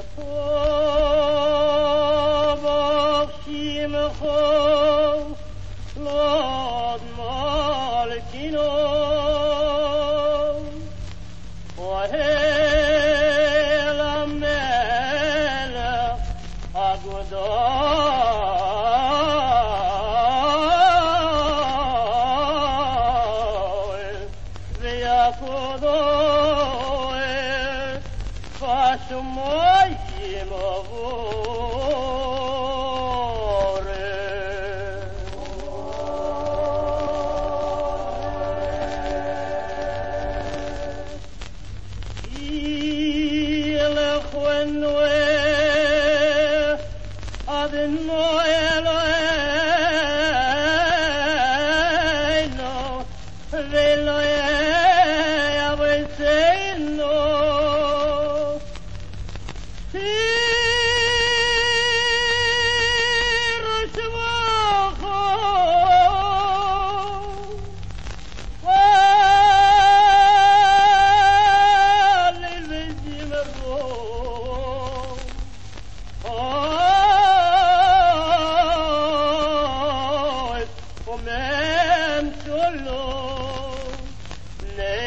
Oh, oh, oh, σου μαγείμα βόρε. Adnoeloeno, veloeloeno,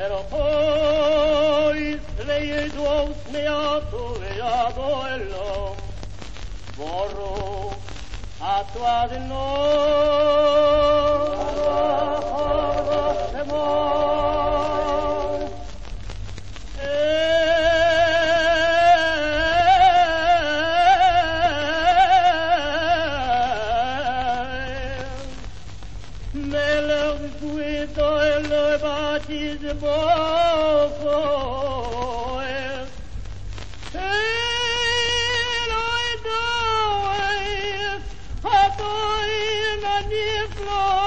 Pero poi leidos meato leado ello Borro a tua di me lo recuerdo en el bautismo fue. And I know